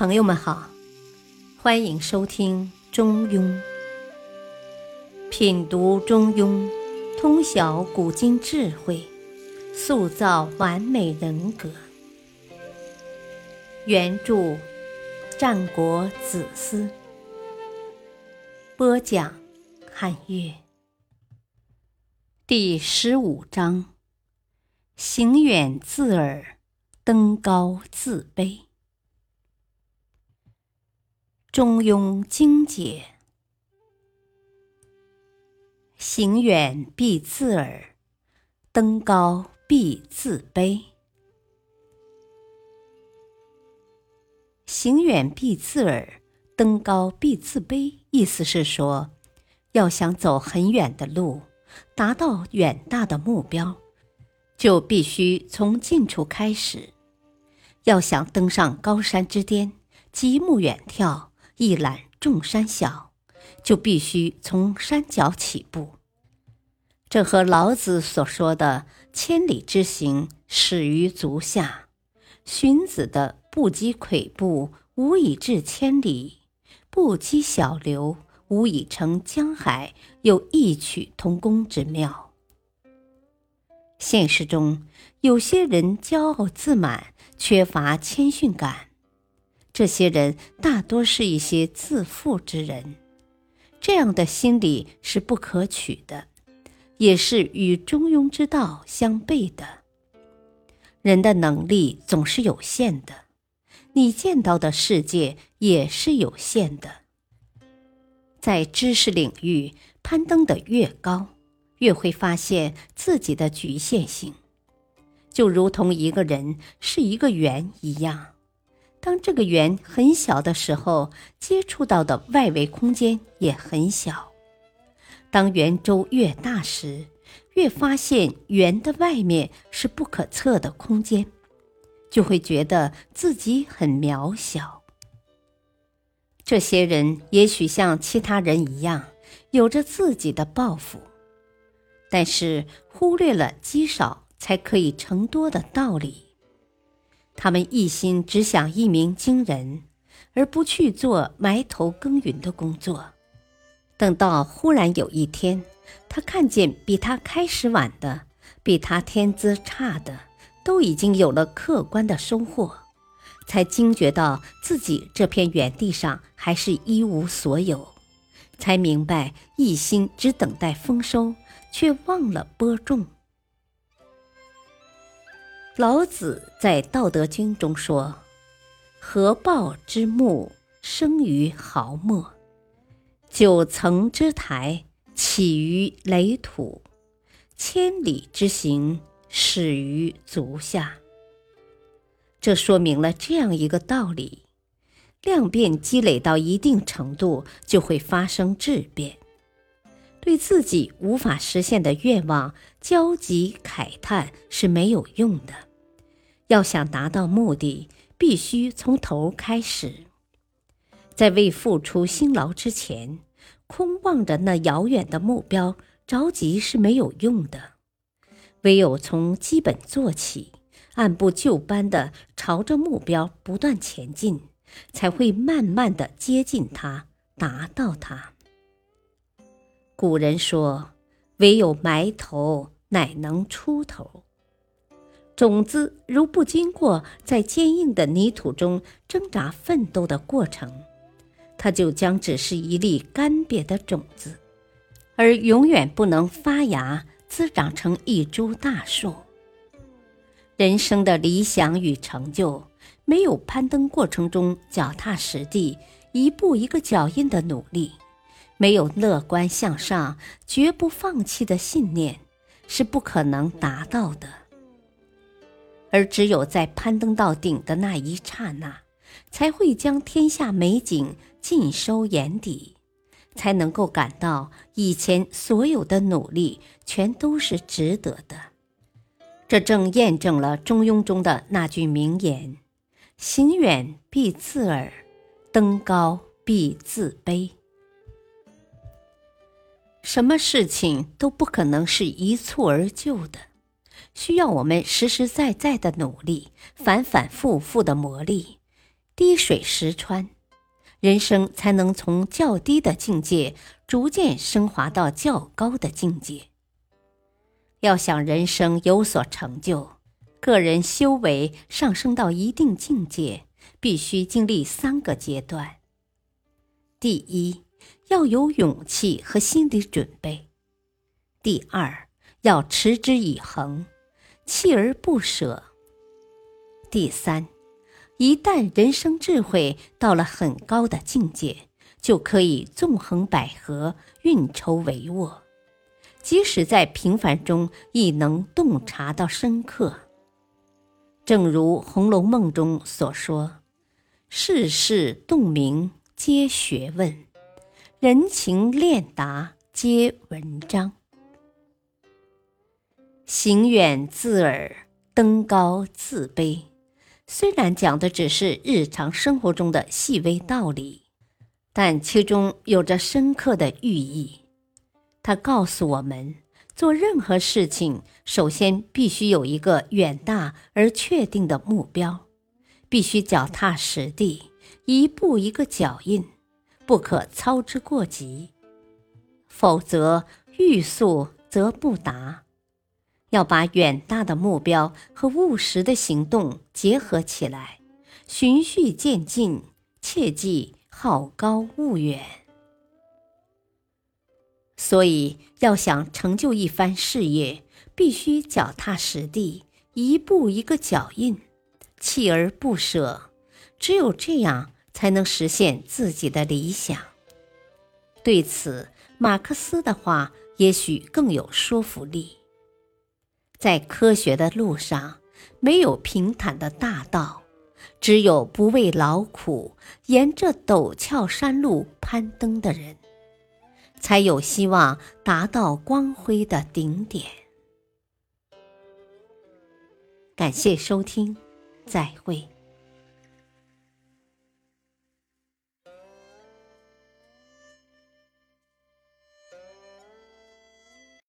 朋友们好，欢迎收听《中庸》，品读《中庸》，通晓古今智慧，塑造完美人格。原著：战国子思，播讲：汉乐。第十五章：行远自耳，登高自卑。中庸精解：行远必自耳，登高必自卑。行远必自耳，登高必自卑。意思是说，要想走很远的路，达到远大的目标，就必须从近处开始；要想登上高山之巅，极目远眺。一览众山小，就必须从山脚起步。这和老子所说的“千里之行，始于足下”，荀子的“不积跬步，无以至千里；不积小流，无以成江海”有异曲同工之妙。现实中，有些人骄傲自满，缺乏谦逊感。这些人大多是一些自负之人，这样的心理是不可取的，也是与中庸之道相悖的。人的能力总是有限的，你见到的世界也是有限的。在知识领域攀登的越高，越会发现自己的局限性，就如同一个人是一个圆一样。当这个圆很小的时候，接触到的外围空间也很小。当圆周越大时，越发现圆的外面是不可测的空间，就会觉得自己很渺小。这些人也许像其他人一样，有着自己的抱负，但是忽略了积少才可以成多的道理。他们一心只想一鸣惊人，而不去做埋头耕耘的工作。等到忽然有一天，他看见比他开始晚的、比他天资差的，都已经有了客观的收获，才惊觉到自己这片原地上还是一无所有，才明白一心只等待丰收，却忘了播种。老子在《道德经》中说：“合抱之木，生于毫末；九层之台，起于垒土；千里之行，始于足下。”这说明了这样一个道理：量变积累到一定程度，就会发生质变。对自己无法实现的愿望焦急慨叹是没有用的。要想达到目的，必须从头开始。在未付出辛劳之前，空望着那遥远的目标，着急是没有用的。唯有从基本做起，按部就班的朝着目标不断前进，才会慢慢的接近它，达到它。古人说：“唯有埋头，乃能出头。”种子如不经过在坚硬的泥土中挣扎奋斗的过程，它就将只是一粒干瘪的种子，而永远不能发芽滋长成一株大树。人生的理想与成就，没有攀登过程中脚踏实地、一步一个脚印的努力，没有乐观向上、绝不放弃的信念，是不可能达到的。而只有在攀登到顶的那一刹那，才会将天下美景尽收眼底，才能够感到以前所有的努力全都是值得的。这正验证了《中庸》中的那句名言：“行远必自耳，登高必自卑。”什么事情都不可能是一蹴而就的。需要我们实实在在的努力，反反复复的磨砺，滴水石穿，人生才能从较低的境界逐渐升华到较高的境界。要想人生有所成就，个人修为上升到一定境界，必须经历三个阶段。第一，要有勇气和心理准备；第二，要持之以恒，锲而不舍；第三，一旦人生智慧到了很高的境界，就可以纵横捭阖，运筹帷幄，即使在平凡中亦能洞察到深刻。正如《红楼梦》中所说：“世事洞明皆学问，人情练达皆文章。行远自耳，登高自卑。”虽然讲的只是日常生活中的细微道理，但其中有着深刻的寓意。它告诉我们，做任何事情，首先必须有一个远大而确定的目标，必须脚踏实地，一步一个脚印，不可操之过急，否则欲速则不达。要把远大的目标和务实的行动结合起来，循序渐进，切忌好高骛远。所以，要想成就一番事业，必须脚踏实地，一步一个脚印，锲而不舍。只有这样，才能实现自己的理想。对此，马克思的话也许更有说服力。在科学的路上，没有平坦的大道，只有不畏劳苦，沿着陡峭山路攀登的人，才有希望达到光辉的顶点。感谢收听，再会。